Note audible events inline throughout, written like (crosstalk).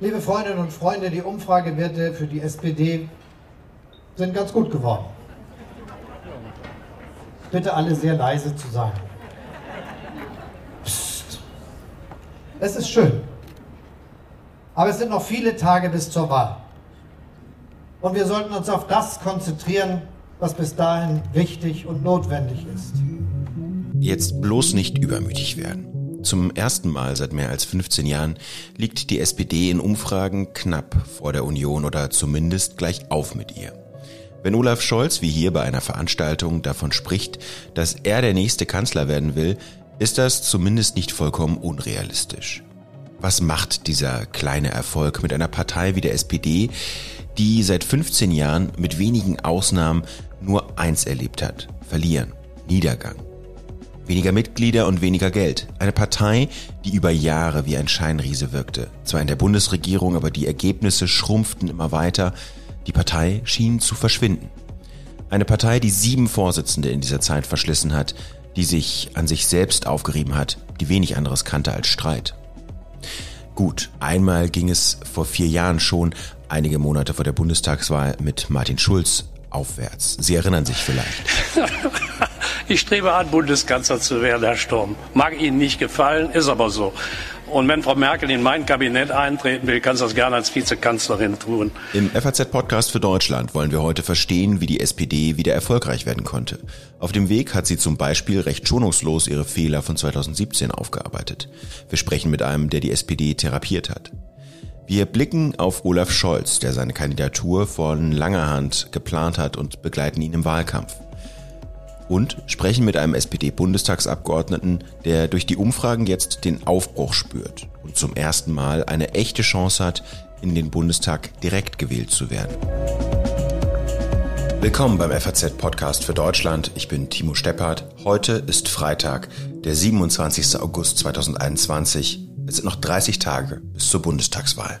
Liebe Freundinnen und Freunde, die Umfragewerte für die SPD sind ganz gut geworden. Bitte alle sehr leise zu sein. Psst. Es ist schön. Aber es sind noch viele Tage bis zur Wahl. Und wir sollten uns auf das konzentrieren, was bis dahin wichtig und notwendig ist. Jetzt bloß nicht übermütig werden. Zum ersten Mal seit mehr als 15 Jahren liegt die SPD in Umfragen knapp vor der Union oder zumindest gleich auf mit ihr. Wenn Olaf Scholz wie hier bei einer Veranstaltung davon spricht, dass er der nächste Kanzler werden will, ist das zumindest nicht vollkommen unrealistisch. Was macht dieser kleine Erfolg mit einer Partei wie der SPD, die seit 15 Jahren mit wenigen Ausnahmen nur eins erlebt hat. Verlieren. Niedergang. Weniger Mitglieder und weniger Geld. Eine Partei, die über Jahre wie ein Scheinriese wirkte. Zwar in der Bundesregierung, aber die Ergebnisse schrumpften immer weiter. Die Partei schien zu verschwinden. Eine Partei, die sieben Vorsitzende in dieser Zeit verschlissen hat, die sich an sich selbst aufgerieben hat, die wenig anderes kannte als Streit. Gut, einmal ging es vor vier Jahren schon, einige Monate vor der Bundestagswahl, mit Martin Schulz aufwärts. Sie erinnern sich vielleicht. (laughs) ich strebe an, Bundeskanzler zu werden, Herr Sturm. Mag Ihnen nicht gefallen, ist aber so. Und wenn Frau Merkel in mein Kabinett eintreten will, kann sie das gerne als Vizekanzlerin tun. Im FAZ-Podcast für Deutschland wollen wir heute verstehen, wie die SPD wieder erfolgreich werden konnte. Auf dem Weg hat sie zum Beispiel recht schonungslos ihre Fehler von 2017 aufgearbeitet. Wir sprechen mit einem, der die SPD therapiert hat. Wir blicken auf Olaf Scholz, der seine Kandidatur von langer Hand geplant hat und begleiten ihn im Wahlkampf. Und sprechen mit einem SPD-Bundestagsabgeordneten, der durch die Umfragen jetzt den Aufbruch spürt und zum ersten Mal eine echte Chance hat, in den Bundestag direkt gewählt zu werden. Willkommen beim FAZ-Podcast für Deutschland. Ich bin Timo Steppert. Heute ist Freitag, der 27. August 2021. Es sind noch 30 Tage bis zur Bundestagswahl.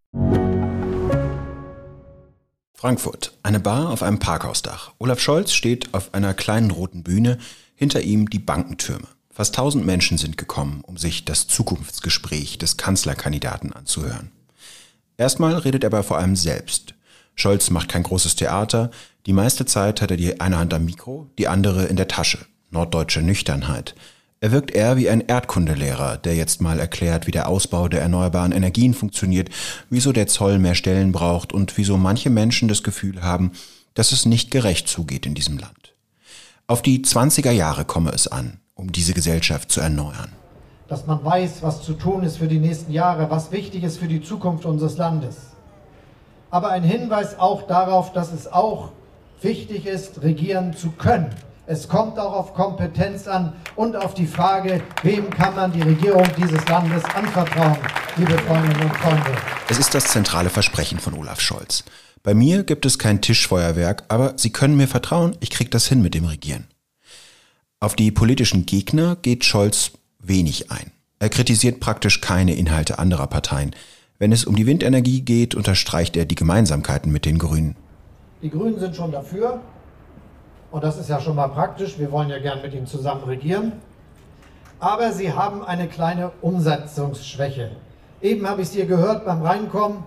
Frankfurt. Eine Bar auf einem Parkhausdach. Olaf Scholz steht auf einer kleinen roten Bühne, hinter ihm die Bankentürme. Fast tausend Menschen sind gekommen, um sich das Zukunftsgespräch des Kanzlerkandidaten anzuhören. Erstmal redet er aber vor allem selbst. Scholz macht kein großes Theater, die meiste Zeit hat er die eine Hand am Mikro, die andere in der Tasche norddeutsche Nüchternheit. Er wirkt eher wie ein Erdkundelehrer, der jetzt mal erklärt, wie der Ausbau der erneuerbaren Energien funktioniert, wieso der Zoll mehr Stellen braucht und wieso manche Menschen das Gefühl haben, dass es nicht gerecht zugeht in diesem Land. Auf die 20er Jahre komme es an, um diese Gesellschaft zu erneuern. Dass man weiß, was zu tun ist für die nächsten Jahre, was wichtig ist für die Zukunft unseres Landes. Aber ein Hinweis auch darauf, dass es auch wichtig ist, regieren zu können. Es kommt auch auf Kompetenz an und auf die Frage, wem kann man die Regierung dieses Landes anvertrauen, liebe Freundinnen und Freunde. Es ist das zentrale Versprechen von Olaf Scholz. Bei mir gibt es kein Tischfeuerwerk, aber Sie können mir vertrauen, ich kriege das hin mit dem Regieren. Auf die politischen Gegner geht Scholz wenig ein. Er kritisiert praktisch keine Inhalte anderer Parteien. Wenn es um die Windenergie geht, unterstreicht er die Gemeinsamkeiten mit den Grünen. Die Grünen sind schon dafür, und das ist ja schon mal praktisch. Wir wollen ja gern mit Ihnen zusammen regieren. Aber Sie haben eine kleine Umsetzungsschwäche. Eben habe ich es hier gehört beim Reinkommen.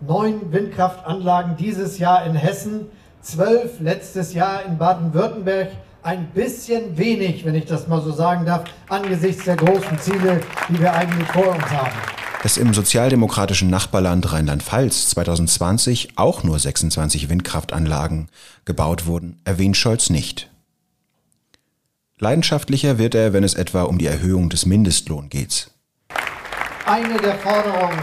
Neun Windkraftanlagen dieses Jahr in Hessen, zwölf letztes Jahr in Baden-Württemberg. Ein bisschen wenig, wenn ich das mal so sagen darf, angesichts der großen Ziele, die wir eigentlich vor uns haben dass im sozialdemokratischen Nachbarland Rheinland-Pfalz 2020 auch nur 26 Windkraftanlagen gebaut wurden, erwähnt Scholz nicht. Leidenschaftlicher wird er, wenn es etwa um die Erhöhung des Mindestlohns geht. Eine der Forderungen,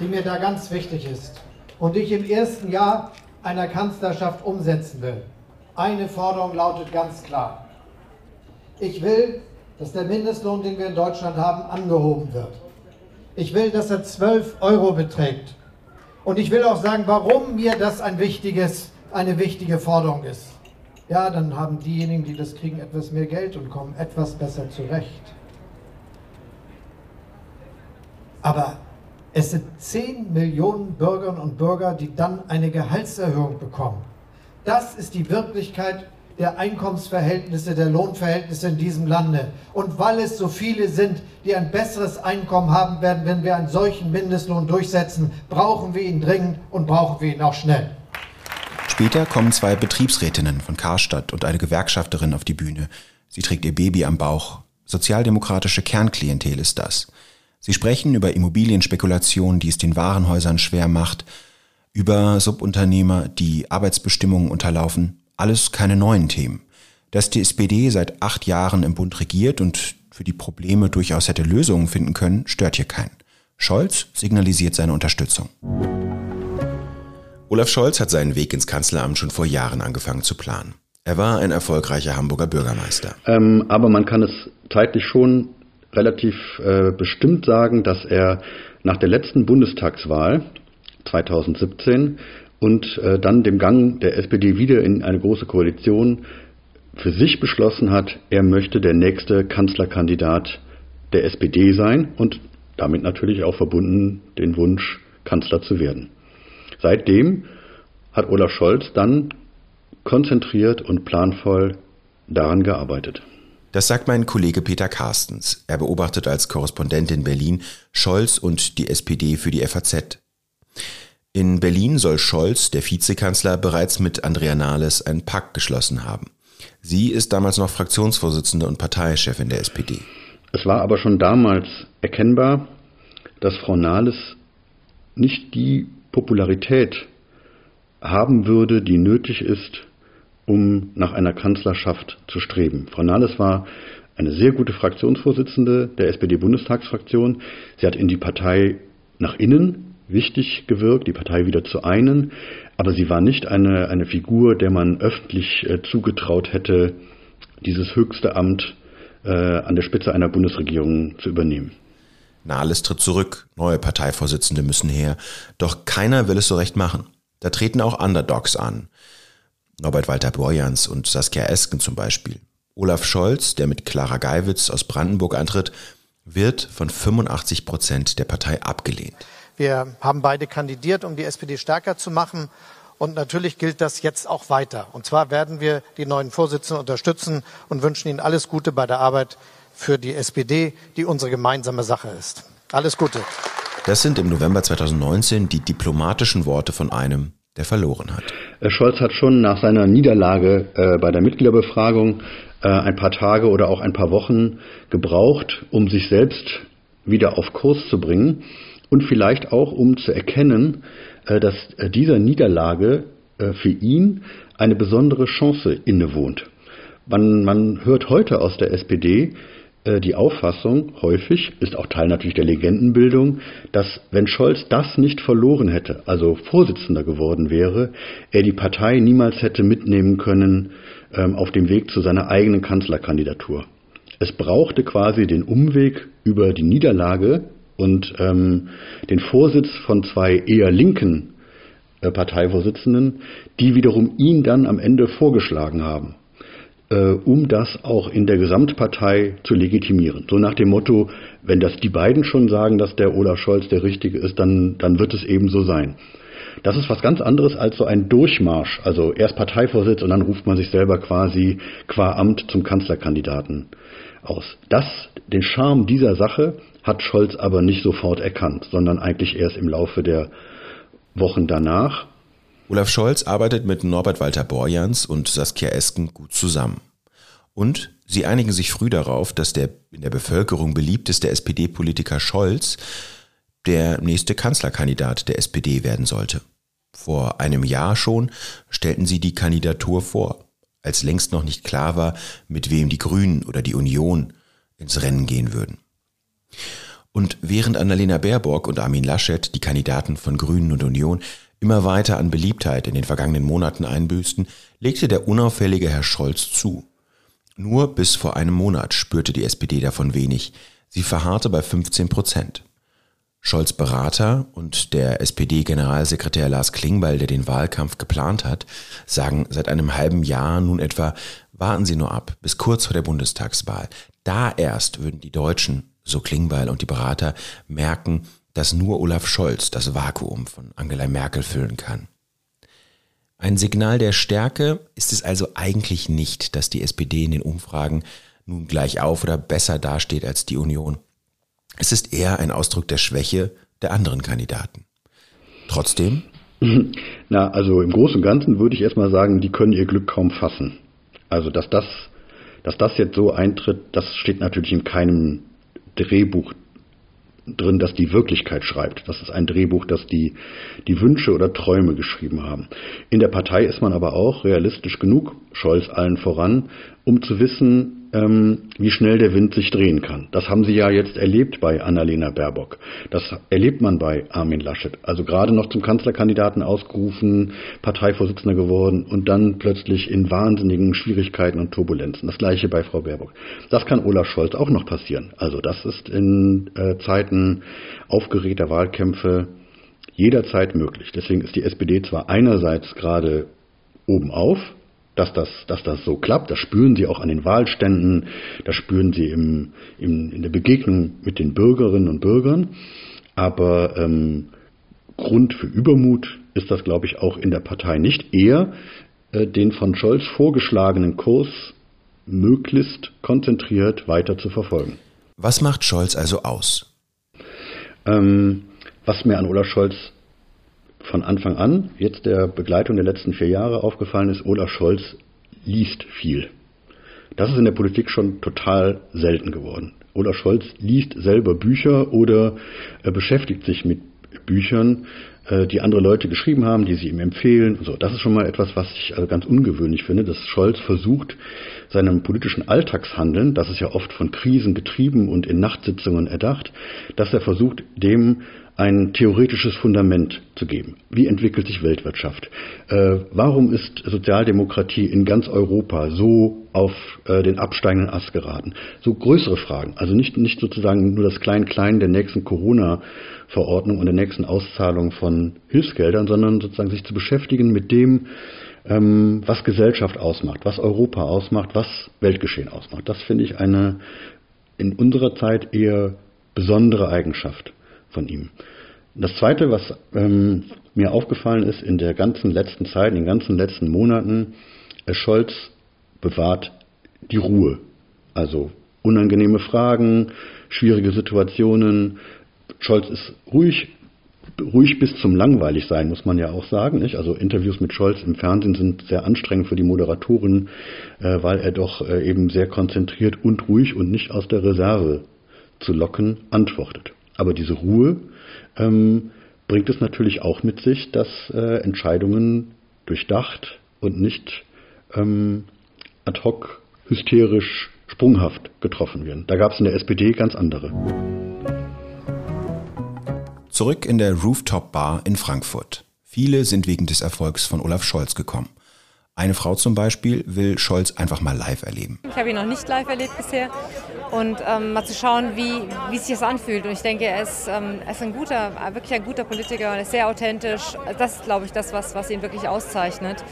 die mir da ganz wichtig ist und die ich im ersten Jahr einer Kanzlerschaft umsetzen will, eine Forderung lautet ganz klar. Ich will, dass der Mindestlohn, den wir in Deutschland haben, angehoben wird. Ich will, dass er 12 Euro beträgt. Und ich will auch sagen, warum mir das ein wichtiges, eine wichtige Forderung ist. Ja, dann haben diejenigen, die das kriegen, etwas mehr Geld und kommen etwas besser zurecht. Aber es sind 10 Millionen Bürgerinnen und Bürger, die dann eine Gehaltserhöhung bekommen. Das ist die Wirklichkeit der Einkommensverhältnisse, der Lohnverhältnisse in diesem Lande. Und weil es so viele sind, die ein besseres Einkommen haben werden, wenn wir einen solchen Mindestlohn durchsetzen, brauchen wir ihn dringend und brauchen wir ihn auch schnell. Später kommen zwei Betriebsrätinnen von Karstadt und eine Gewerkschafterin auf die Bühne. Sie trägt ihr Baby am Bauch. Sozialdemokratische Kernklientel ist das. Sie sprechen über Immobilienspekulation, die es den Warenhäusern schwer macht, über Subunternehmer, die Arbeitsbestimmungen unterlaufen. Alles keine neuen Themen. Dass die SPD seit acht Jahren im Bund regiert und für die Probleme durchaus hätte Lösungen finden können, stört hier keinen. Scholz signalisiert seine Unterstützung. Olaf Scholz hat seinen Weg ins Kanzleramt schon vor Jahren angefangen zu planen. Er war ein erfolgreicher Hamburger Bürgermeister. Ähm, aber man kann es zeitlich schon relativ äh, bestimmt sagen, dass er nach der letzten Bundestagswahl 2017 und äh, dann dem Gang der SPD wieder in eine große Koalition für sich beschlossen hat, er möchte der nächste Kanzlerkandidat der SPD sein und damit natürlich auch verbunden den Wunsch, Kanzler zu werden. Seitdem hat Olaf Scholz dann konzentriert und planvoll daran gearbeitet. Das sagt mein Kollege Peter Carstens. Er beobachtet als Korrespondent in Berlin Scholz und die SPD für die FAZ. In Berlin soll Scholz, der Vizekanzler, bereits mit Andrea Nahles einen Pakt geschlossen haben. Sie ist damals noch Fraktionsvorsitzende und Parteichefin der SPD. Es war aber schon damals erkennbar, dass Frau Nahles nicht die Popularität haben würde, die nötig ist, um nach einer Kanzlerschaft zu streben. Frau Nahles war eine sehr gute Fraktionsvorsitzende der SPD-Bundestagsfraktion. Sie hat in die Partei nach innen wichtig gewirkt, die Partei wieder zu einen, aber sie war nicht eine, eine Figur, der man öffentlich äh, zugetraut hätte, dieses höchste Amt äh, an der Spitze einer Bundesregierung zu übernehmen. Nahles tritt zurück, neue Parteivorsitzende müssen her, doch keiner will es so recht machen. Da treten auch Underdogs an. Norbert Walter Borjans und Saskia Esken zum Beispiel. Olaf Scholz, der mit Clara Geiwitz aus Brandenburg antritt, wird von 85 Prozent der Partei abgelehnt. Wir haben beide kandidiert, um die SPD stärker zu machen. Und natürlich gilt das jetzt auch weiter. Und zwar werden wir die neuen Vorsitzenden unterstützen und wünschen Ihnen alles Gute bei der Arbeit für die SPD, die unsere gemeinsame Sache ist. Alles Gute. Das sind im November 2019 die diplomatischen Worte von einem, der verloren hat. Scholz hat schon nach seiner Niederlage äh, bei der Mitgliederbefragung äh, ein paar Tage oder auch ein paar Wochen gebraucht, um sich selbst wieder auf Kurs zu bringen und vielleicht auch um zu erkennen, äh, dass äh, dieser Niederlage äh, für ihn eine besondere Chance innewohnt. Man, man hört heute aus der SPD die Auffassung, häufig, ist auch Teil natürlich der Legendenbildung, dass wenn Scholz das nicht verloren hätte, also Vorsitzender geworden wäre, er die Partei niemals hätte mitnehmen können ähm, auf dem Weg zu seiner eigenen Kanzlerkandidatur. Es brauchte quasi den Umweg über die Niederlage und ähm, den Vorsitz von zwei eher linken äh, Parteivorsitzenden, die wiederum ihn dann am Ende vorgeschlagen haben, äh, um das auch in der Gesamtpartei zu legitimieren. So nach dem Motto, wenn das die beiden schon sagen, dass der Olaf Scholz der Richtige ist, dann, dann wird es eben so sein. Das ist was ganz anderes als so ein Durchmarsch, also erst Parteivorsitz und dann ruft man sich selber quasi qua Amt zum Kanzlerkandidaten aus. Das, den Charme dieser Sache hat Scholz aber nicht sofort erkannt, sondern eigentlich erst im Laufe der Wochen danach. Olaf Scholz arbeitet mit Norbert Walter Borjans und Saskia Esken gut zusammen. Und sie einigen sich früh darauf, dass der in der Bevölkerung beliebteste SPD-Politiker Scholz der nächste Kanzlerkandidat der SPD werden sollte. Vor einem Jahr schon stellten sie die Kandidatur vor, als längst noch nicht klar war, mit wem die Grünen oder die Union ins Rennen gehen würden. Und während Annalena Baerbock und Armin Laschet, die Kandidaten von Grünen und Union, immer weiter an Beliebtheit in den vergangenen Monaten einbüßten, legte der unauffällige Herr Scholz zu. Nur bis vor einem Monat spürte die SPD davon wenig. Sie verharrte bei 15 Prozent. Scholz Berater und der SPD-Generalsekretär Lars Klingbeil, der den Wahlkampf geplant hat, sagen seit einem halben Jahr nun etwa, warten Sie nur ab, bis kurz vor der Bundestagswahl. Da erst würden die Deutschen, so Klingbeil und die Berater, merken, dass nur Olaf Scholz das Vakuum von Angela Merkel füllen kann. Ein Signal der Stärke ist es also eigentlich nicht, dass die SPD in den Umfragen nun gleich auf oder besser dasteht als die Union. Es ist eher ein Ausdruck der Schwäche der anderen Kandidaten. Trotzdem? (laughs) Na, also im Großen und Ganzen würde ich erstmal sagen, die können ihr Glück kaum fassen. Also, dass das, dass das jetzt so eintritt, das steht natürlich in keinem Drehbuch drin, das die Wirklichkeit schreibt. Das ist ein Drehbuch, das die, die Wünsche oder Träume geschrieben haben. In der Partei ist man aber auch realistisch genug, Scholz allen voran, um zu wissen, wie schnell der Wind sich drehen kann. Das haben Sie ja jetzt erlebt bei Annalena Baerbock. Das erlebt man bei Armin Laschet. Also gerade noch zum Kanzlerkandidaten ausgerufen, Parteivorsitzender geworden und dann plötzlich in wahnsinnigen Schwierigkeiten und Turbulenzen. Das gleiche bei Frau Baerbock. Das kann Olaf Scholz auch noch passieren. Also das ist in äh, Zeiten aufgeregter Wahlkämpfe jederzeit möglich. Deswegen ist die SPD zwar einerseits gerade oben auf, dass das, dass das so klappt. Das spüren sie auch an den Wahlständen, das spüren sie im, im, in der Begegnung mit den Bürgerinnen und Bürgern. Aber ähm, Grund für Übermut ist das, glaube ich, auch in der Partei nicht. Eher äh, den von Scholz vorgeschlagenen Kurs möglichst konzentriert weiter zu verfolgen. Was macht Scholz also aus? Ähm, was mir an Olaf Scholz von Anfang an, jetzt der Begleitung der letzten vier Jahre aufgefallen ist, Olaf Scholz liest viel. Das ist in der Politik schon total selten geworden. Olaf Scholz liest selber Bücher oder äh, beschäftigt sich mit Büchern, äh, die andere Leute geschrieben haben, die sie ihm empfehlen. So, das ist schon mal etwas, was ich also ganz ungewöhnlich finde, dass Scholz versucht, seinem politischen Alltagshandeln, das ist ja oft von Krisen getrieben und in Nachtsitzungen erdacht, dass er versucht, dem ein theoretisches Fundament zu geben. Wie entwickelt sich Weltwirtschaft? Äh, warum ist Sozialdemokratie in ganz Europa so auf äh, den absteigenden Ast geraten? So größere Fragen, also nicht, nicht sozusagen nur das Klein-Klein der nächsten Corona-Verordnung und der nächsten Auszahlung von Hilfsgeldern, sondern sozusagen sich zu beschäftigen mit dem, ähm, was Gesellschaft ausmacht, was Europa ausmacht, was Weltgeschehen ausmacht. Das finde ich eine in unserer Zeit eher besondere Eigenschaft von ihm. Das Zweite, was ähm, mir aufgefallen ist in der ganzen letzten Zeit, in den ganzen letzten Monaten, äh, Scholz bewahrt die Ruhe. Also unangenehme Fragen, schwierige Situationen. Scholz ist ruhig, ruhig bis zum langweilig sein, muss man ja auch sagen. Nicht? Also Interviews mit Scholz im Fernsehen sind sehr anstrengend für die Moderatorin, äh, weil er doch äh, eben sehr konzentriert und ruhig und nicht aus der Reserve zu locken antwortet. Aber diese Ruhe ähm, bringt es natürlich auch mit sich, dass äh, Entscheidungen durchdacht und nicht ähm, ad hoc, hysterisch, sprunghaft getroffen werden. Da gab es in der SPD ganz andere. Zurück in der Rooftop Bar in Frankfurt. Viele sind wegen des Erfolgs von Olaf Scholz gekommen. Eine Frau zum Beispiel will Scholz einfach mal live erleben. Ich habe ihn noch nicht live erlebt bisher und ähm, mal zu schauen, wie, wie sich das anfühlt. Und ich denke, er ist, ähm, er ist ein guter, wirklich ein guter Politiker und er ist sehr authentisch. Das ist, glaube ich, das, was, was ihn wirklich auszeichnet.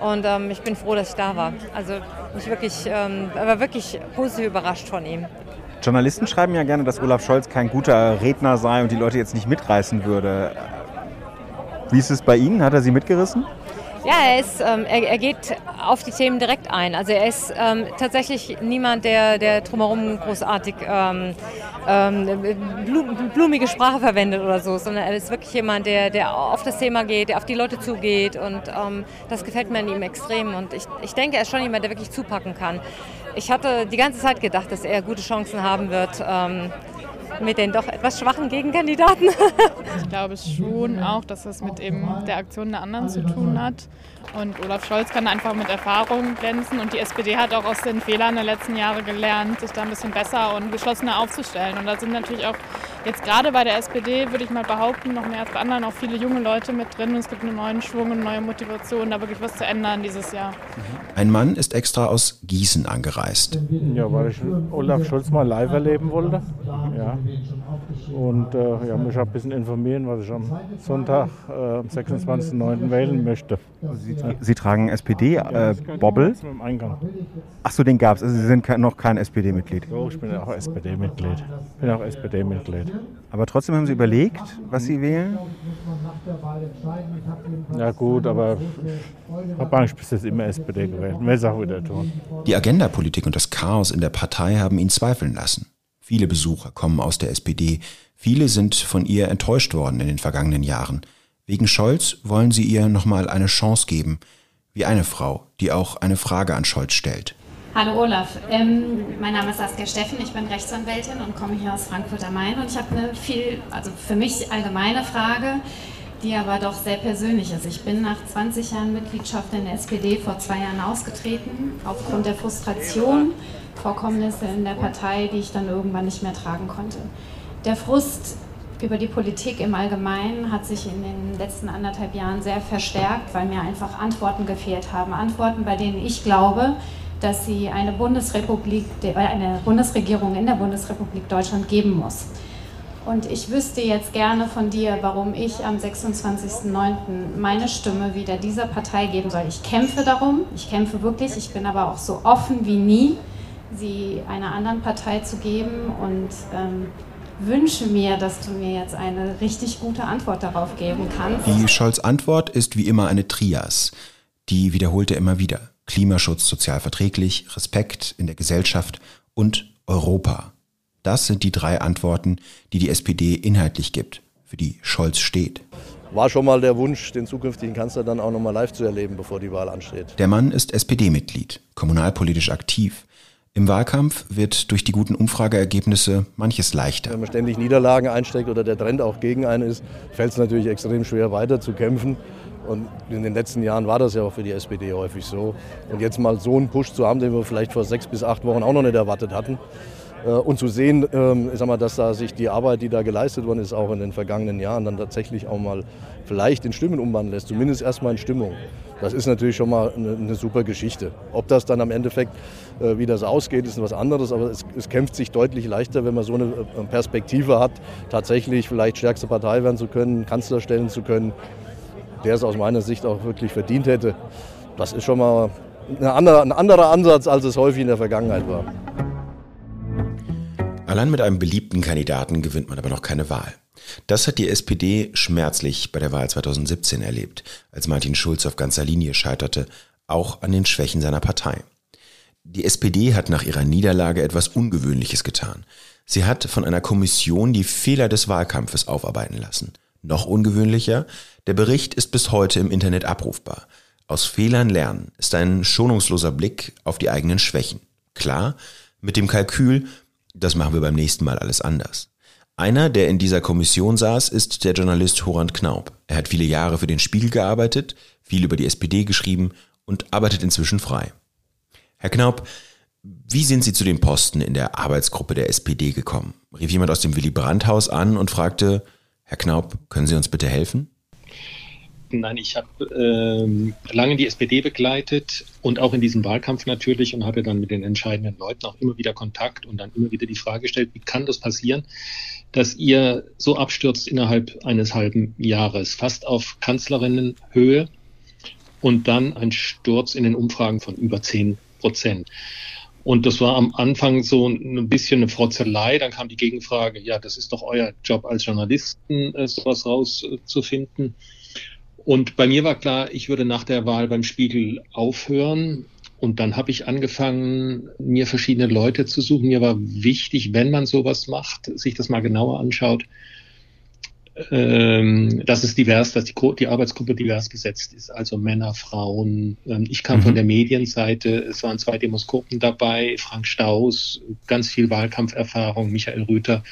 Und ähm, ich bin froh, dass ich da war. Also ich wirklich, ähm, war wirklich positiv überrascht von ihm. Journalisten schreiben ja gerne, dass Olaf Scholz kein guter Redner sei und die Leute jetzt nicht mitreißen würde. Wie ist es bei Ihnen? Hat er Sie mitgerissen? Ja, er, ist, ähm, er, er, geht auf die Themen direkt ein. Also er ist ähm, tatsächlich niemand, der, der drumherum großartig ähm, ähm blumige Sprache verwendet oder so, sondern er ist wirklich jemand, der, der auf das Thema geht, der auf die Leute zugeht und ähm, das gefällt mir an ihm extrem. Und ich, ich denke, er ist schon jemand, der wirklich zupacken kann. Ich hatte die ganze Zeit gedacht, dass er gute Chancen haben wird ähm, mit den doch etwas schwachen Gegenkandidaten. (laughs) ich glaube schon auch, dass das mit eben der Aktion der anderen zu tun hat. Und Olaf Scholz kann einfach mit Erfahrung glänzen. Und die SPD hat auch aus den Fehlern der letzten Jahre gelernt, sich da ein bisschen besser und geschlossener aufzustellen. Und da sind natürlich auch jetzt gerade bei der SPD würde ich mal behaupten, noch mehr als bei anderen, auch viele junge Leute mit drin. Und es gibt einen neuen Schwung und eine neue Motivation, da wirklich was zu ändern dieses Jahr. Ein Mann ist extra aus Gießen angereist. Ja, weil ich Olaf Scholz mal live erleben wollte. Ja. Und äh, ja, mich ein bisschen informieren, was ich am Sonntag, äh, am 26.09. wählen möchte. Sie, Sie tragen SPD-Bobbel? Äh, im Eingang. Achso, den gab es. Also Sie sind noch kein SPD-Mitglied. Jo, ich bin auch SPD-Mitglied. bin auch SPD-Mitglied. Aber trotzdem haben Sie überlegt, was Sie wählen? Ja gut, aber ich habe eigentlich bis jetzt immer SPD gewählt. Es auch wieder tun. Die Agendapolitik und das Chaos in der Partei haben ihn zweifeln lassen. Viele Besucher kommen aus der SPD. Viele sind von ihr enttäuscht worden in den vergangenen Jahren. Wegen Scholz wollen sie ihr nochmal eine Chance geben. Wie eine Frau, die auch eine Frage an Scholz stellt. Hallo Olaf, ähm, mein Name ist Saskia Steffen, ich bin Rechtsanwältin und komme hier aus Frankfurt am Main und ich habe eine viel, also für mich allgemeine Frage, die aber doch sehr persönlich ist. Ich bin nach 20 Jahren Mitgliedschaft in der SPD vor zwei Jahren ausgetreten, aufgrund der Frustration, Vorkommnisse in der Partei, die ich dann irgendwann nicht mehr tragen konnte. Der Frust über die Politik im Allgemeinen hat sich in den letzten anderthalb Jahren sehr verstärkt, weil mir einfach Antworten gefehlt haben. Antworten, bei denen ich glaube, dass sie eine Bundesrepublik, eine Bundesregierung in der Bundesrepublik Deutschland geben muss. Und ich wüsste jetzt gerne von dir, warum ich am 26.09. meine Stimme wieder dieser Partei geben soll. Ich kämpfe darum, ich kämpfe wirklich, ich bin aber auch so offen wie nie, sie einer anderen Partei zu geben und ähm, wünsche mir, dass du mir jetzt eine richtig gute Antwort darauf geben kannst. Die Scholz Antwort ist wie immer eine Trias. Die wiederholt er immer wieder. Klimaschutz sozial verträglich, Respekt in der Gesellschaft und Europa. Das sind die drei Antworten, die die SPD inhaltlich gibt, für die Scholz steht. War schon mal der Wunsch, den zukünftigen Kanzler dann auch nochmal live zu erleben, bevor die Wahl ansteht. Der Mann ist SPD-Mitglied, kommunalpolitisch aktiv. Im Wahlkampf wird durch die guten Umfrageergebnisse manches leichter. Wenn man ständig Niederlagen einsteckt oder der Trend auch gegen einen ist, fällt es natürlich extrem schwer, weiter zu kämpfen. Und in den letzten Jahren war das ja auch für die SPD häufig so. Und jetzt mal so einen Push zu haben, den wir vielleicht vor sechs bis acht Wochen auch noch nicht erwartet hatten. Äh, und zu sehen, ähm, ich sag mal, dass da sich die Arbeit, die da geleistet worden ist, auch in den vergangenen Jahren dann tatsächlich auch mal vielleicht in Stimmen umwandeln lässt, zumindest erstmal in Stimmung. Das ist natürlich schon mal eine, eine super Geschichte. Ob das dann am Endeffekt, äh, wie das ausgeht, ist was anderes, aber es, es, kämpft sich deutlich leichter, wenn man so eine äh, Perspektive hat, tatsächlich vielleicht stärkste Partei werden zu können, Kanzler stellen zu können, der es aus meiner Sicht auch wirklich verdient hätte. Das ist schon mal andere, ein anderer Ansatz, als es häufig in der Vergangenheit war. Allein mit einem beliebten Kandidaten gewinnt man aber noch keine Wahl. Das hat die SPD schmerzlich bei der Wahl 2017 erlebt, als Martin Schulz auf ganzer Linie scheiterte, auch an den Schwächen seiner Partei. Die SPD hat nach ihrer Niederlage etwas Ungewöhnliches getan. Sie hat von einer Kommission die Fehler des Wahlkampfes aufarbeiten lassen. Noch ungewöhnlicher, der Bericht ist bis heute im Internet abrufbar. Aus Fehlern lernen ist ein schonungsloser Blick auf die eigenen Schwächen. Klar, mit dem Kalkül, das machen wir beim nächsten Mal alles anders. Einer, der in dieser Kommission saß, ist der Journalist Horand Knaub. Er hat viele Jahre für den Spiegel gearbeitet, viel über die SPD geschrieben und arbeitet inzwischen frei. Herr Knaub, wie sind Sie zu den Posten in der Arbeitsgruppe der SPD gekommen? Rief jemand aus dem Willy Brandt-Haus an und fragte, Herr Knaub, können Sie uns bitte helfen? Nein, ich habe ähm, lange die SPD begleitet und auch in diesem Wahlkampf natürlich und hatte dann mit den entscheidenden Leuten auch immer wieder Kontakt und dann immer wieder die Frage gestellt, wie kann das passieren, dass ihr so abstürzt innerhalb eines halben Jahres, fast auf Kanzlerinnenhöhe und dann ein Sturz in den Umfragen von über 10 Prozent. Und das war am Anfang so ein bisschen eine Frotzelei. Dann kam die Gegenfrage, ja, das ist doch euer Job als Journalisten, äh, sowas rauszufinden. Und bei mir war klar, ich würde nach der Wahl beim Spiegel aufhören. Und dann habe ich angefangen, mir verschiedene Leute zu suchen. Mir war wichtig, wenn man sowas macht, sich das mal genauer anschaut, ähm, dass es divers, dass die, die, Arbeitsgruppe divers besetzt ist, also Männer, Frauen. Ähm, ich kam mhm. von der Medienseite, es waren zwei Demoskopen dabei, Frank Staus, ganz viel Wahlkampferfahrung, Michael Rüther,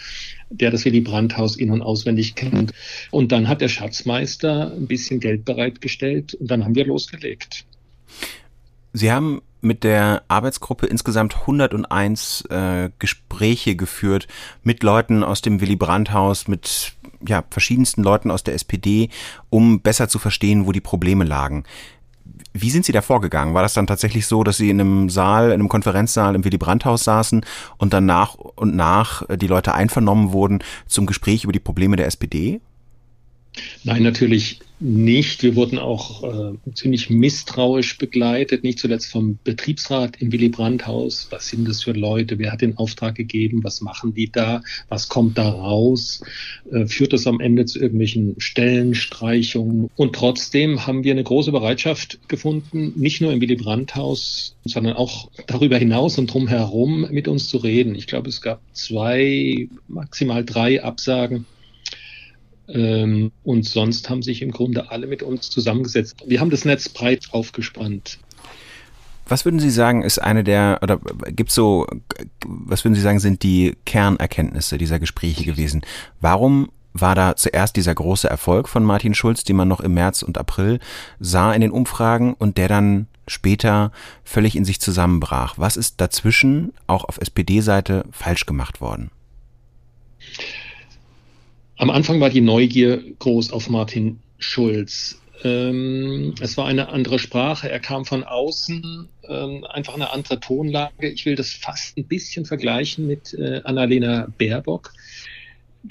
der das Willy Brandt-Haus in- und auswendig kennt. Und dann hat der Schatzmeister ein bisschen Geld bereitgestellt und dann haben wir losgelegt. Sie haben mit der Arbeitsgruppe insgesamt 101 äh, Gespräche geführt mit Leuten aus dem Willy Brandt Haus, mit ja, verschiedensten Leuten aus der SPD, um besser zu verstehen, wo die Probleme lagen. Wie sind Sie da vorgegangen? War das dann tatsächlich so, dass Sie in einem Saal, in einem Konferenzsaal im Willy Brandt Haus saßen und dann nach und nach die Leute einvernommen wurden zum Gespräch über die Probleme der SPD? Nein, natürlich nicht. Wir wurden auch äh, ziemlich misstrauisch begleitet, nicht zuletzt vom Betriebsrat im Willy Brandt Haus. Was sind das für Leute? Wer hat den Auftrag gegeben? Was machen die da? Was kommt da raus? Äh, führt das am Ende zu irgendwelchen Stellenstreichungen? Und trotzdem haben wir eine große Bereitschaft gefunden, nicht nur im Willy Brandt Haus, sondern auch darüber hinaus und drumherum mit uns zu reden. Ich glaube, es gab zwei, maximal drei Absagen ähm, und sonst haben sich im Grunde alle mit uns zusammengesetzt. Wir haben das Netz breit aufgespannt. Was würden Sie sagen, ist eine der, oder gibt so, was würden Sie sagen, sind die Kernerkenntnisse dieser Gespräche gewesen? Warum war da zuerst dieser große Erfolg von Martin Schulz, den man noch im März und April sah in den Umfragen und der dann später völlig in sich zusammenbrach? Was ist dazwischen auch auf SPD-Seite falsch gemacht worden? Am Anfang war die Neugier groß auf Martin Schulz. Ähm, es war eine andere Sprache, er kam von außen, ähm, einfach eine andere Tonlage. Ich will das fast ein bisschen vergleichen mit äh, Annalena Baerbock.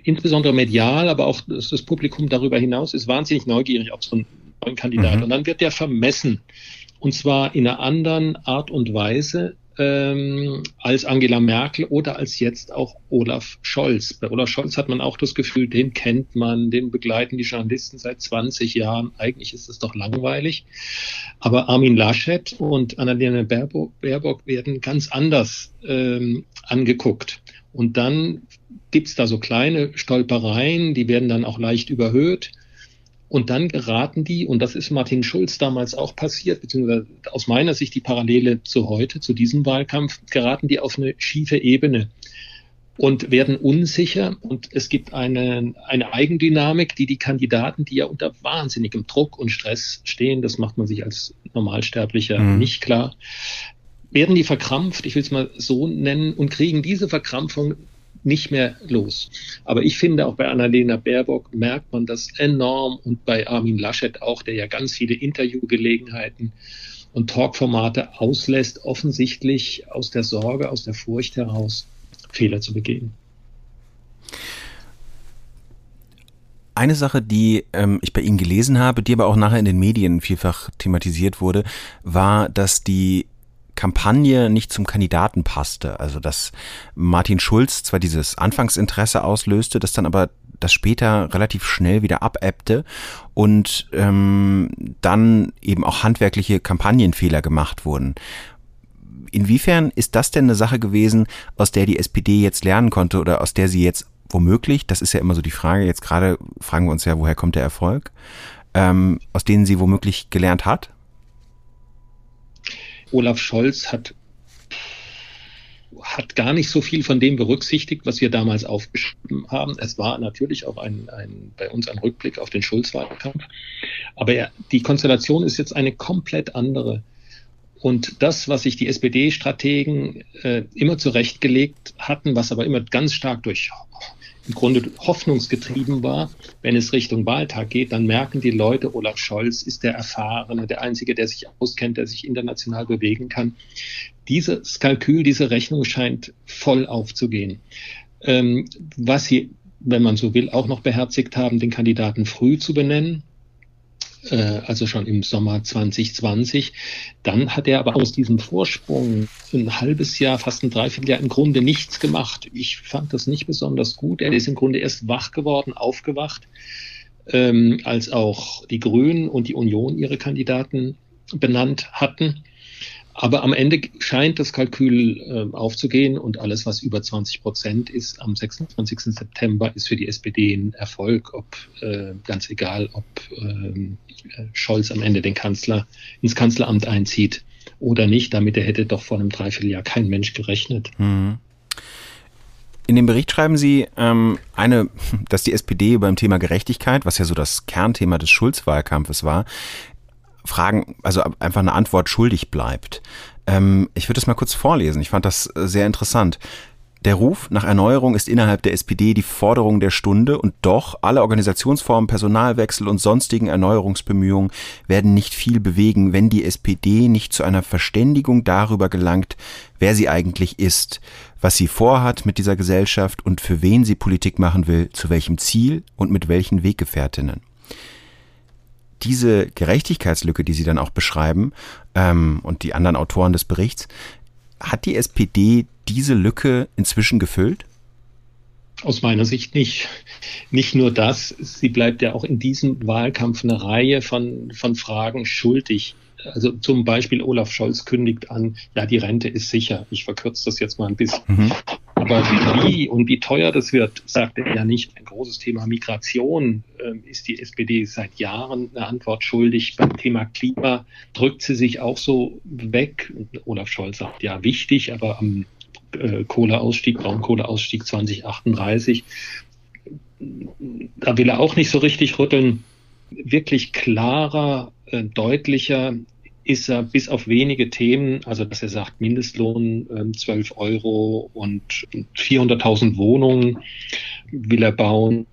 Insbesondere medial, aber auch das, das, Publikum darüber hinaus ist wahnsinnig neugierig auf so einen neuen Kandidaten. Mhm. Und dann wird der vermessen. Und zwar in einer anderen Art und Weise, ähm, als Angela Merkel oder als jetzt auch Olaf Scholz. Bei Olaf Scholz hat man auch das Gefühl, den kennt man, den begleiten die Journalisten seit 20 Jahren. Eigentlich ist es doch langweilig. Aber Armin Laschet und Annalena Baerbock, Baerbock werden ganz anders ähm, angeguckt. Und dann gibt's da so kleine Stolpereien, die werden dann auch leicht überhöht. Und dann geraten die, und das ist Martin Schulz damals auch passiert, beziehungsweise aus meiner Sicht die Parallele zu heute, zu diesem Wahlkampf, geraten die auf eine schiefe Ebene und werden unsicher. Und es gibt eine, eine Eigendynamik, die die Kandidaten, die ja unter wahnsinnigem Druck und Stress stehen, das macht man sich als Normalsterblicher mhm. nicht klar, werden die verkrampft, ich will es mal so nennen, und kriegen diese Verkrampfung nicht mehr los. Aber ich finde, auch bei Annalena Baerbock merkt man das enorm und bei Armin Laschet auch, der ja ganz viele Interviewgelegenheiten und Talkformate auslässt, offensichtlich aus der Sorge, aus der Furcht heraus, Fehler zu begehen. Eine Sache, die ähm, ich bei Ihnen gelesen habe, die aber auch nachher in den Medien vielfach thematisiert wurde, war, dass die Kampagne nicht zum Kandidaten passte. Also dass Martin Schulz zwar dieses Anfangsinteresse auslöste, das dann aber das später relativ schnell wieder abebbte und ähm, dann eben auch handwerkliche Kampagnenfehler gemacht wurden. Inwiefern ist das denn eine Sache gewesen, aus der die SPD jetzt lernen konnte oder aus der sie jetzt womöglich, das ist ja immer so die Frage, jetzt gerade fragen wir uns ja, woher kommt der Erfolg, ähm, aus denen sie womöglich gelernt hat? Olaf Scholz hat hat gar nicht so viel von dem berücksichtigt, was wir damals aufgeschrieben haben. Es war natürlich auch ein, ein, bei uns ein Rückblick auf den Schulz-Wahlkampf. Aber er, die Konstellation ist jetzt eine komplett andere. Und das, was sich die SPD-Strategen äh, immer zurechtgelegt hatten, was aber immer ganz stark durch im Grunde hoffnungsgetrieben war, wenn es Richtung Wahltag geht, dann merken die Leute, Olaf Scholz ist der Erfahrene, der Einzige, der sich auskennt, der sich international bewegen kann. Dieses Kalkül, diese Rechnung scheint voll aufzugehen. Ähm, was sie, wenn man so will, auch noch beherzigt haben, den Kandidaten früh zu benennen, also schon im Sommer 2020. Dann hat er aber aus diesem Vorsprung ein halbes Jahr, fast ein Dreivierteljahr im Grunde nichts gemacht. Ich fand das nicht besonders gut. Er ist im Grunde erst wach geworden, aufgewacht, ähm, als auch die Grünen und die Union ihre Kandidaten benannt hatten. Aber am Ende scheint das Kalkül äh, aufzugehen und alles, was über 20 Prozent ist am 26. September, ist für die SPD ein Erfolg, ob äh, ganz egal, ob ähm, äh, Scholz am Ende den Kanzler ins Kanzleramt einzieht oder nicht. Damit er hätte doch vor einem Dreivierteljahr kein Mensch gerechnet. Mhm. In dem Bericht schreiben Sie ähm, eine, dass die SPD beim Thema Gerechtigkeit, was ja so das Kernthema des Schulz-Wahlkampfes war, Fragen, also einfach eine Antwort schuldig bleibt. Ähm, ich würde es mal kurz vorlesen. Ich fand das äh, sehr interessant. Der Ruf nach Erneuerung ist innerhalb der SPD die Forderung der Stunde und doch alle Organisationsformen, Personalwechsel und sonstigen Erneuerungsbemühungen werden nicht viel bewegen, wenn die SPD nicht zu einer Verständigung darüber gelangt, wer sie eigentlich ist, was sie vorhat mit dieser Gesellschaft und für wen sie Politik machen will, zu welchem Ziel und mit welchen Weggefährtinnen diese Gerechtigkeitslücke, die Sie dann auch beschreiben, ähm, und die anderen Autoren des Berichts, hat die SPD diese Lücke inzwischen gefüllt? Aus meiner Sicht nicht. Nicht nur das, sie bleibt ja auch in diesem Wahlkampf eine Reihe von, von Fragen schuldig. Also zum Beispiel Olaf Scholz kündigt an, ja, die Rente ist sicher. Ich verkürze das jetzt mal ein bisschen. Mhm. Aber wie und wie teuer das wird, sagt er ja nicht. Ein großes Thema Migration äh, ist die SPD seit Jahren eine Antwort schuldig. Beim Thema Klima drückt sie sich auch so weg. Olaf Scholz sagt, ja, wichtig, aber am äh, Kohleausstieg, Braunkohleausstieg 2038, da will er auch nicht so richtig rütteln. Wirklich klarer, äh, deutlicher ist er bis auf wenige Themen, also dass er sagt, Mindestlohn äh, 12 Euro und 400.000 Wohnungen will er bauen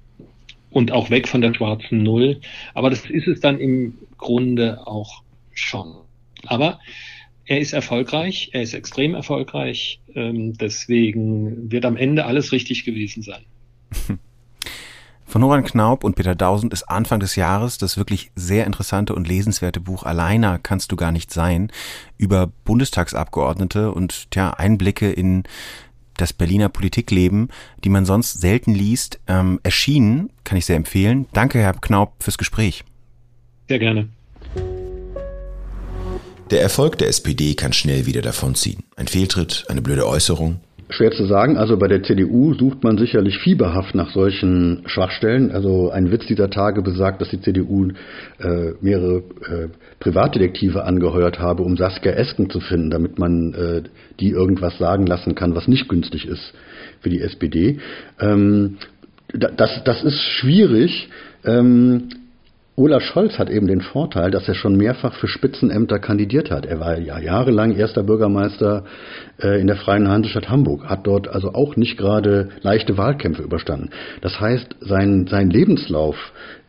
und auch weg von der schwarzen Null. Aber das ist es dann im Grunde auch schon. Aber er ist erfolgreich, er ist extrem erfolgreich, ähm, deswegen wird am Ende alles richtig gewesen sein. (laughs) Von Noran Knaub und Peter Dausend ist Anfang des Jahres das wirklich sehr interessante und lesenswerte Buch Alleiner kannst du gar nicht sein über Bundestagsabgeordnete und ja, Einblicke in das Berliner Politikleben, die man sonst selten liest, ähm, erschienen, kann ich sehr empfehlen. Danke, Herr Knaub, fürs Gespräch. Sehr gerne. Der Erfolg der SPD kann schnell wieder davonziehen. Ein Fehltritt, eine blöde Äußerung, Schwer zu sagen. Also bei der CDU sucht man sicherlich fieberhaft nach solchen Schwachstellen. Also ein Witz dieser Tage besagt, dass die CDU äh, mehrere äh, Privatdetektive angeheuert habe, um Saskia Esken zu finden, damit man äh, die irgendwas sagen lassen kann, was nicht günstig ist für die SPD. Ähm, das, das ist schwierig. Ähm, Olaf Scholz hat eben den Vorteil, dass er schon mehrfach für Spitzenämter kandidiert hat. Er war ja jahrelang erster Bürgermeister äh, in der Freien Hansestadt Hamburg, hat dort also auch nicht gerade leichte Wahlkämpfe überstanden. Das heißt, sein, sein Lebenslauf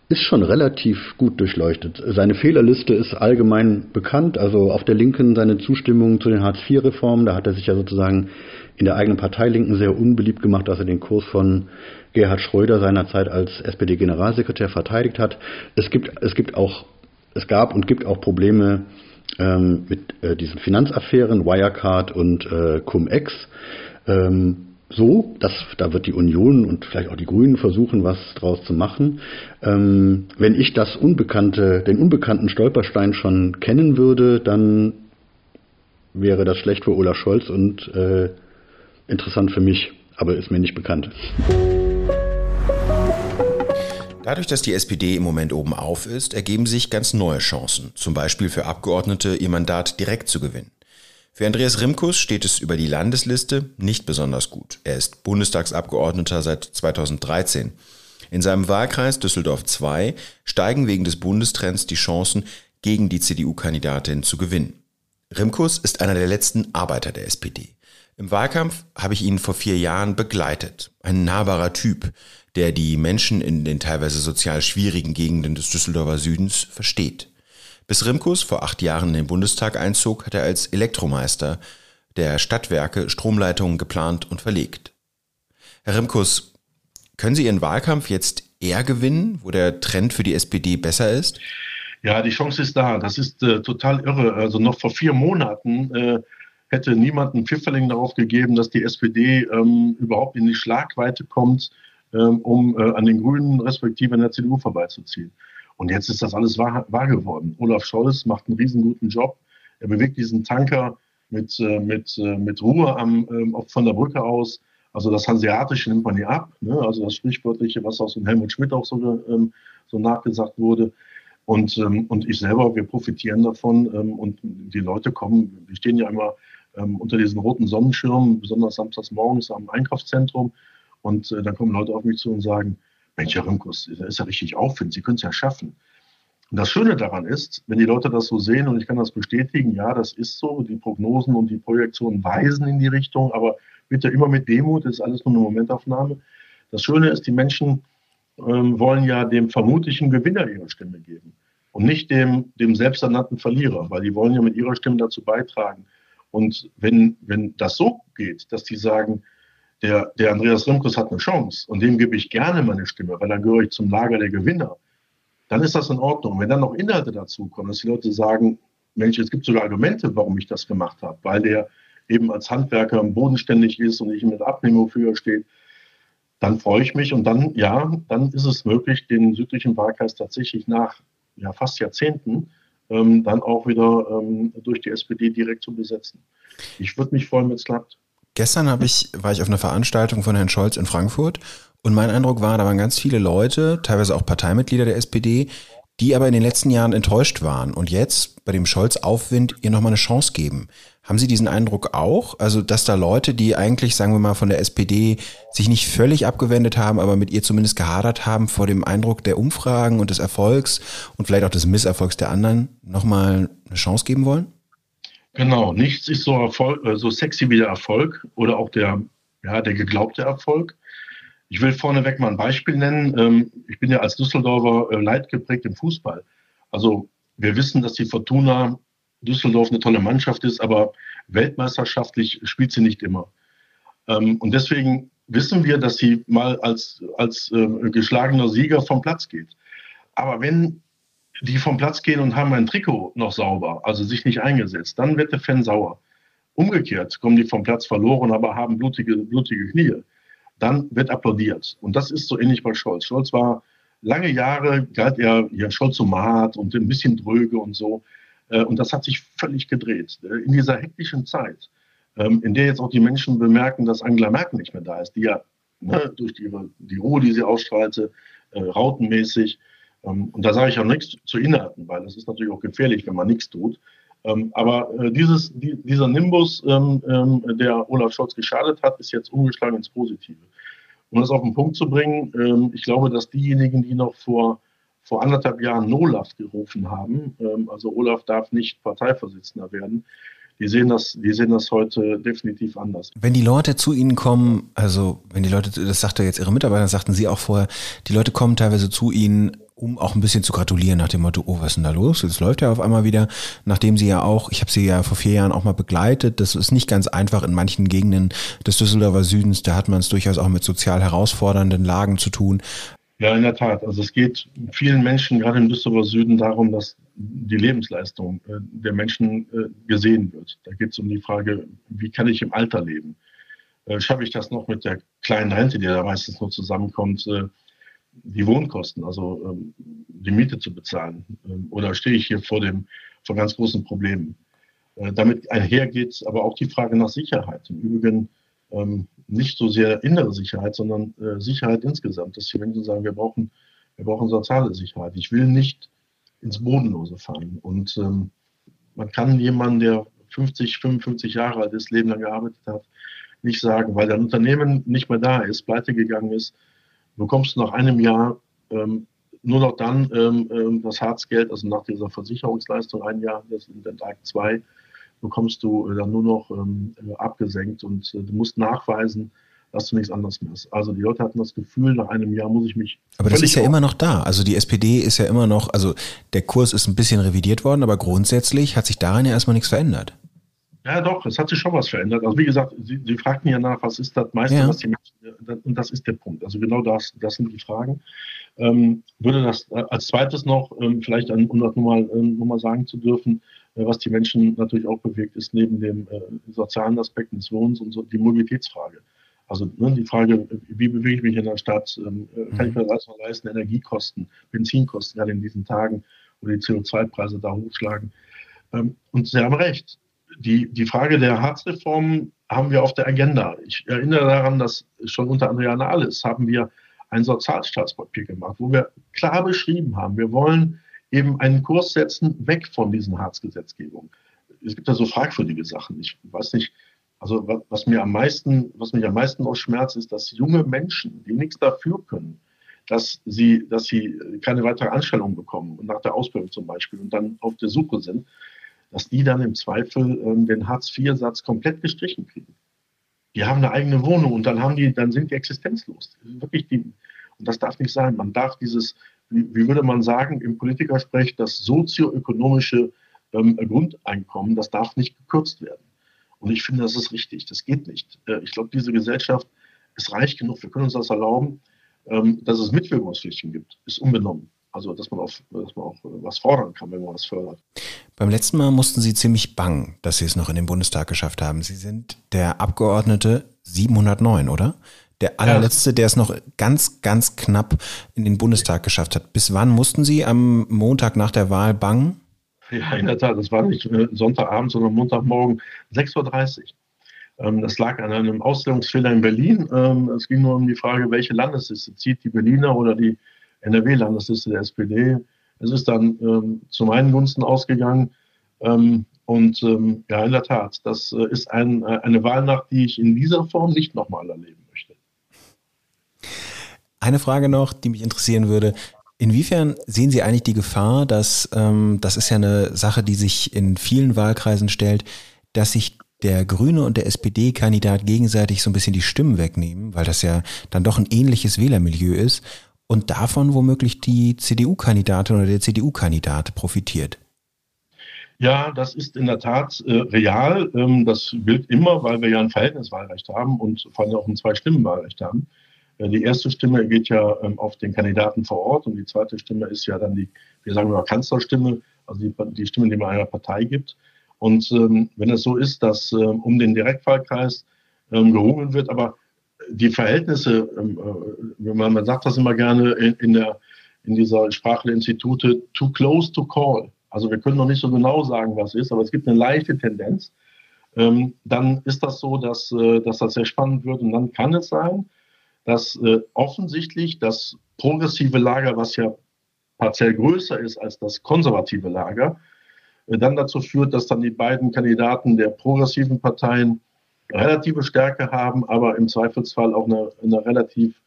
ist schon relativ gut durchleuchtet. Seine Fehlerliste ist allgemein bekannt. Also auf der Linken seine Zustimmung zu den Hartz-IV-Reformen, da hat er sich ja sozusagen in der eigenen Partei Linken sehr unbeliebt gemacht, dass er den Kurs von Gerhard Schröder seinerzeit als SPD-Generalsekretär verteidigt hat. Es gibt, es gibt auch, es gab und gibt auch Probleme ähm, mit äh, diesen Finanzaffären, Wirecard und äh, Cum-Ex. Ähm, so, dass, da wird die Union und vielleicht auch die Grünen versuchen, was draus zu machen. Ähm, wenn ich das Unbekannte, den unbekannten Stolperstein schon kennen würde, dann wäre das schlecht für Olaf Scholz und äh, interessant für mich, aber ist mir nicht bekannt. Dadurch, dass die SPD im Moment oben auf ist, ergeben sich ganz neue Chancen, zum Beispiel für Abgeordnete, ihr Mandat direkt zu gewinnen. Für Andreas Rimkus steht es über die Landesliste nicht besonders gut. Er ist Bundestagsabgeordneter seit 2013. In seinem Wahlkreis Düsseldorf 2 steigen wegen des Bundestrends die Chancen, gegen die CDU-Kandidatin zu gewinnen. Rimkus ist einer der letzten Arbeiter der SPD. Im Wahlkampf habe ich ihn vor vier Jahren begleitet. Ein nahbarer Typ, der die Menschen in den teilweise sozial schwierigen Gegenden des Düsseldorfer Südens versteht. Bis Rimkus vor acht Jahren in den Bundestag einzog, hat er als Elektromeister der Stadtwerke Stromleitungen geplant und verlegt. Herr Rimkus, können Sie Ihren Wahlkampf jetzt eher gewinnen, wo der Trend für die SPD besser ist? Ja, die Chance ist da. Das ist äh, total irre. Also noch vor vier Monaten äh, hätte niemand einen Pfifferling darauf gegeben, dass die SPD ähm, überhaupt in die Schlagweite kommt ähm, um äh, an den Grünen respektive an der CDU vorbeizuziehen. Und jetzt ist das alles wahr, wahr geworden. Olaf Scholz macht einen riesenguten Job. Er bewegt diesen Tanker mit, äh, mit, äh, mit Ruhe am, ähm, von der Brücke aus. Also das Hanseatische nimmt man hier ab. Ne? Also das Sprichwörtliche, was aus dem Helmut Schmidt auch so, ähm, so nachgesagt wurde. Und, ähm, und ich selber, wir profitieren davon. Ähm, und die Leute kommen, wir stehen ja immer ähm, unter diesen roten Sonnenschirmen, besonders samstags morgens am Einkaufszentrum. Und äh, dann kommen Leute auf mich zu und sagen, Mensch, Herr Rimkus, das ist ja richtig Aufwind, Sie können es ja schaffen. Und das Schöne daran ist, wenn die Leute das so sehen, und ich kann das bestätigen, ja, das ist so, die Prognosen und die Projektionen weisen in die Richtung, aber bitte immer mit Demut, das ist alles nur eine Momentaufnahme. Das Schöne ist, die Menschen ähm, wollen ja dem vermutlichen Gewinner ihre Stimme geben und nicht dem, dem selbsternannten Verlierer, weil die wollen ja mit ihrer Stimme dazu beitragen. Und wenn, wenn das so geht, dass die sagen, der, der Andreas Rimkus hat eine Chance und dem gebe ich gerne meine Stimme, weil dann gehöre ich zum Lager der Gewinner, dann ist das in Ordnung. Wenn dann noch Inhalte dazu kommen, dass die Leute sagen, Mensch, es gibt sogar Argumente, warum ich das gemacht habe, weil der eben als Handwerker bodenständig ist und ich mit Abnehmung für steht, dann freue ich mich und dann, ja, dann ist es möglich, den südlichen Wahlkreis tatsächlich nach ja, fast Jahrzehnten ähm, dann auch wieder ähm, durch die SPD direkt zu besetzen. Ich würde mich freuen, wenn es klappt. Gestern ich, war ich auf einer Veranstaltung von Herrn Scholz in Frankfurt und mein Eindruck war, da waren ganz viele Leute, teilweise auch Parteimitglieder der SPD, die aber in den letzten Jahren enttäuscht waren und jetzt bei dem Scholz-Aufwind ihr nochmal eine Chance geben. Haben Sie diesen Eindruck auch? Also, dass da Leute, die eigentlich, sagen wir mal, von der SPD sich nicht völlig abgewendet haben, aber mit ihr zumindest gehadert haben vor dem Eindruck der Umfragen und des Erfolgs und vielleicht auch des Misserfolgs der anderen, nochmal eine Chance geben wollen? Genau, nichts ist so, Erfolg, äh, so sexy wie der Erfolg oder auch der, ja, der geglaubte Erfolg. Ich will vorneweg mal ein Beispiel nennen. Ähm, ich bin ja als Düsseldorfer äh, leidgeprägt im Fußball. Also wir wissen, dass die Fortuna Düsseldorf eine tolle Mannschaft ist, aber weltmeisterschaftlich spielt sie nicht immer. Ähm, und deswegen wissen wir, dass sie mal als, als äh, geschlagener Sieger vom Platz geht. Aber wenn die vom Platz gehen und haben ein Trikot noch sauber, also sich nicht eingesetzt, dann wird der Fan sauer. Umgekehrt kommen die vom Platz verloren, aber haben blutige, blutige Knie dann wird applaudiert. Und das ist so ähnlich bei Scholz. Scholz war lange Jahre, galt er ja Scholzomat und ein bisschen dröge und so. Äh, und das hat sich völlig gedreht. In dieser hektischen Zeit, ähm, in der jetzt auch die Menschen bemerken, dass Angela Merkel nicht mehr da ist, die ja ne, durch die, die Ruhe, die sie ausstrahlte, äh, rautenmäßig, ähm, und da sage ich auch nichts zu Inhalten, weil das ist natürlich auch gefährlich, wenn man nichts tut. Ähm, aber äh, dieses, die, dieser Nimbus, ähm, ähm, der Olaf Scholz geschadet hat, ist jetzt umgeschlagen ins Positive. Um das auf den Punkt zu bringen, ähm, ich glaube, dass diejenigen, die noch vor, vor anderthalb Jahren Nolaf gerufen haben, ähm, also Olaf darf nicht Parteivorsitzender werden, die sehen das, die sehen das heute definitiv anders. Wenn die Leute zu Ihnen kommen, also wenn die Leute, das sagte jetzt Ihre Mitarbeiter, sagten Sie auch vorher, die Leute kommen teilweise zu Ihnen um auch ein bisschen zu gratulieren nach dem Motto, oh, was ist denn da los? Jetzt läuft ja auf einmal wieder, nachdem sie ja auch, ich habe sie ja vor vier Jahren auch mal begleitet, das ist nicht ganz einfach in manchen Gegenden des Düsseldorfer Südens, da hat man es durchaus auch mit sozial herausfordernden Lagen zu tun. Ja, in der Tat. Also es geht vielen Menschen, gerade im Düsseldorfer Süden, darum, dass die Lebensleistung äh, der Menschen äh, gesehen wird. Da geht es um die Frage, wie kann ich im Alter leben? Äh, schaffe ich das noch mit der kleinen Rente, die da meistens nur zusammenkommt? Die Wohnkosten, also ähm, die Miete zu bezahlen? Ähm, oder stehe ich hier vor, dem, vor ganz großen Problemen? Äh, damit einhergeht aber auch die Frage nach Sicherheit. Im Übrigen ähm, nicht so sehr innere Sicherheit, sondern äh, Sicherheit insgesamt, dass die Menschen sagen, wir brauchen, wir brauchen soziale Sicherheit. Ich will nicht ins Bodenlose fallen. Und ähm, man kann jemanden, der 50, 55 Jahre alt ist, Leben lang gearbeitet hat, nicht sagen, weil dein Unternehmen nicht mehr da ist, pleite gegangen ist, bekommst du nach einem Jahr ähm, nur noch dann ähm, ähm, das Harzgeld, also nach dieser Versicherungsleistung ein Jahr, das in den Tag zwei, bekommst du äh, dann nur noch ähm, äh, abgesenkt und äh, du musst nachweisen, dass du nichts anderes mehr hast. Also die Leute hatten das Gefühl, nach einem Jahr muss ich mich. Aber das ist ja immer noch da. Also die SPD ist ja immer noch, also der Kurs ist ein bisschen revidiert worden, aber grundsätzlich hat sich daran ja erstmal nichts verändert. Ja, doch, es hat sich schon was verändert. Also wie gesagt, Sie, Sie fragten ja nach, was ist das meiste, ja. was die Menschen, und das ist der Punkt. Also genau das, das sind die Fragen. Ähm, würde das äh, als zweites noch, ähm, vielleicht an, um das nochmal ähm, noch mal sagen zu dürfen, äh, was die Menschen natürlich auch bewegt, ist neben dem äh, sozialen Aspekten des Wohnens und so die Mobilitätsfrage. Also ne, die Frage, wie bewege ich mich in der Stadt, ähm, äh, kann ich mhm. mir das noch leisten, Energiekosten, Benzinkosten, gerade in diesen Tagen, wo die CO2-Preise da hochschlagen. Ähm, und Sie haben recht, die, die Frage der Harzreform haben wir auf der Agenda. Ich erinnere daran, dass schon unter Andrea Nahles haben wir ein Sozialstaatspapier gemacht, wo wir klar beschrieben haben, wir wollen eben einen Kurs setzen, weg von diesen Harzgesetzgebungen. Es gibt da so fragwürdige Sachen. Ich weiß nicht, also was mir am meisten, was mich am meisten ausschmerzt, ist, dass junge Menschen, die nichts dafür können, dass sie, dass sie keine weitere Anstellung bekommen, nach der Ausbildung zum Beispiel, und dann auf der Suche sind, dass die dann im Zweifel ähm, den Hartz-IV-Satz komplett gestrichen kriegen. Die haben eine eigene Wohnung und dann haben die, dann sind die existenzlos. Wirklich die, und das darf nicht sein. Man darf dieses, wie, würde man sagen, im Politikersprech, das sozioökonomische ähm, Grundeinkommen, das darf nicht gekürzt werden. Und ich finde, das ist richtig. Das geht nicht. Äh, ich glaube, diese Gesellschaft ist reich genug. Wir können uns das erlauben, ähm, dass es Mitwirkungspflichten gibt. Ist unbenommen. Also, dass man, auf, dass man auch was fordern kann, wenn man was fördert. Beim letzten Mal mussten Sie ziemlich bangen, dass Sie es noch in den Bundestag geschafft haben. Sie sind der Abgeordnete 709, oder? Der allerletzte, der es noch ganz, ganz knapp in den Bundestag geschafft hat. Bis wann mussten Sie am Montag nach der Wahl bangen? Ja, in der Tat. Das war nicht äh, Sonntagabend, sondern Montagmorgen 6.30 Uhr. Ähm, das lag an einem Ausstellungsfehler in Berlin. Ähm, es ging nur um die Frage, welche Landesliste zieht die Berliner oder die NRW-Landesliste der SPD. Es ist dann ähm, zu meinen Gunsten ausgegangen. und ja, in der Tat, das äh, ist ein, äh, eine Wahlnacht, die ich in dieser Form nicht nochmal erleben möchte. Eine Frage noch, die mich interessieren würde. Inwiefern sehen Sie eigentlich die Gefahr, dass, ähm, das ist ja eine Sache, die sich in vielen Wahlkreisen stellt, dass sich der Grüne und der SPD-Kandidat gegenseitig so ein bisschen die Stimmen wegnehmen, weil das ja dann doch ein ähnliches Wählermilieu ist und davon womöglich die CDU-Kandidatin oder der CDU-Kandidat profitiert? Ja, das ist in der Tat äh, real. Ähm, das gilt immer, weil wir ja ein Verhältniswahlrecht haben und vor allem auch ein Zwei-Stimmen-Wahlrecht haben. Äh, die erste Stimme geht ja ähm, auf den Kandidaten vor Ort und die zweite Stimme ist ja dann die, wie sagen wir mal, Kanzlerstimme, also die, die Stimme, die man einer Partei gibt. Und ähm, wenn es so ist, dass ähm, um den Direktwahlkreis ähm, gerungen wird, aber die Verhältnisse, ähm, äh, man, sagt das immer gerne in, der, in dieser Sprache der Institute, too close to call. Also wir können noch nicht so genau sagen, was ist, aber es gibt eine leichte Tendenz. Ähm, dann ist das so, dass, äh, dass das sehr spannend wird und dann kann es sein, dass äh, offensichtlich das progressive Lager, was ja partiell größer ist als das konservative Lager, dann dazu führt, dass dann die beiden Kandidaten der progressiven Parteien relative Stärke haben, aber im Zweifelsfall auch eine, eine relativ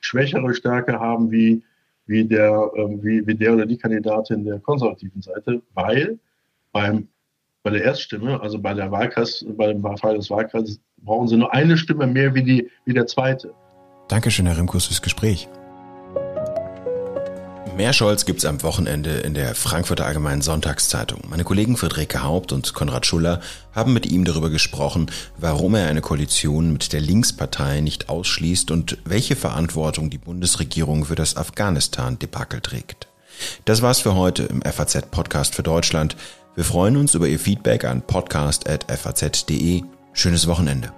schwächere Stärke haben wie, wie, der, äh, wie, wie der oder die Kandidatin der konservativen Seite, weil beim, bei der Erststimme, also bei der Wahlkreis, bei dem des Wahlkreises, brauchen sie nur eine Stimme mehr wie, die, wie der zweite. Dankeschön, Herr Rimkus, fürs Gespräch. Mehr Scholz gibt's am Wochenende in der Frankfurter Allgemeinen Sonntagszeitung. Meine Kollegen Friederike Haupt und Konrad Schuller haben mit ihm darüber gesprochen, warum er eine Koalition mit der Linkspartei nicht ausschließt und welche Verantwortung die Bundesregierung für das Afghanistan-Debakel trägt. Das war's für heute im FAZ-Podcast für Deutschland. Wir freuen uns über Ihr Feedback an podcast.faz.de. Schönes Wochenende.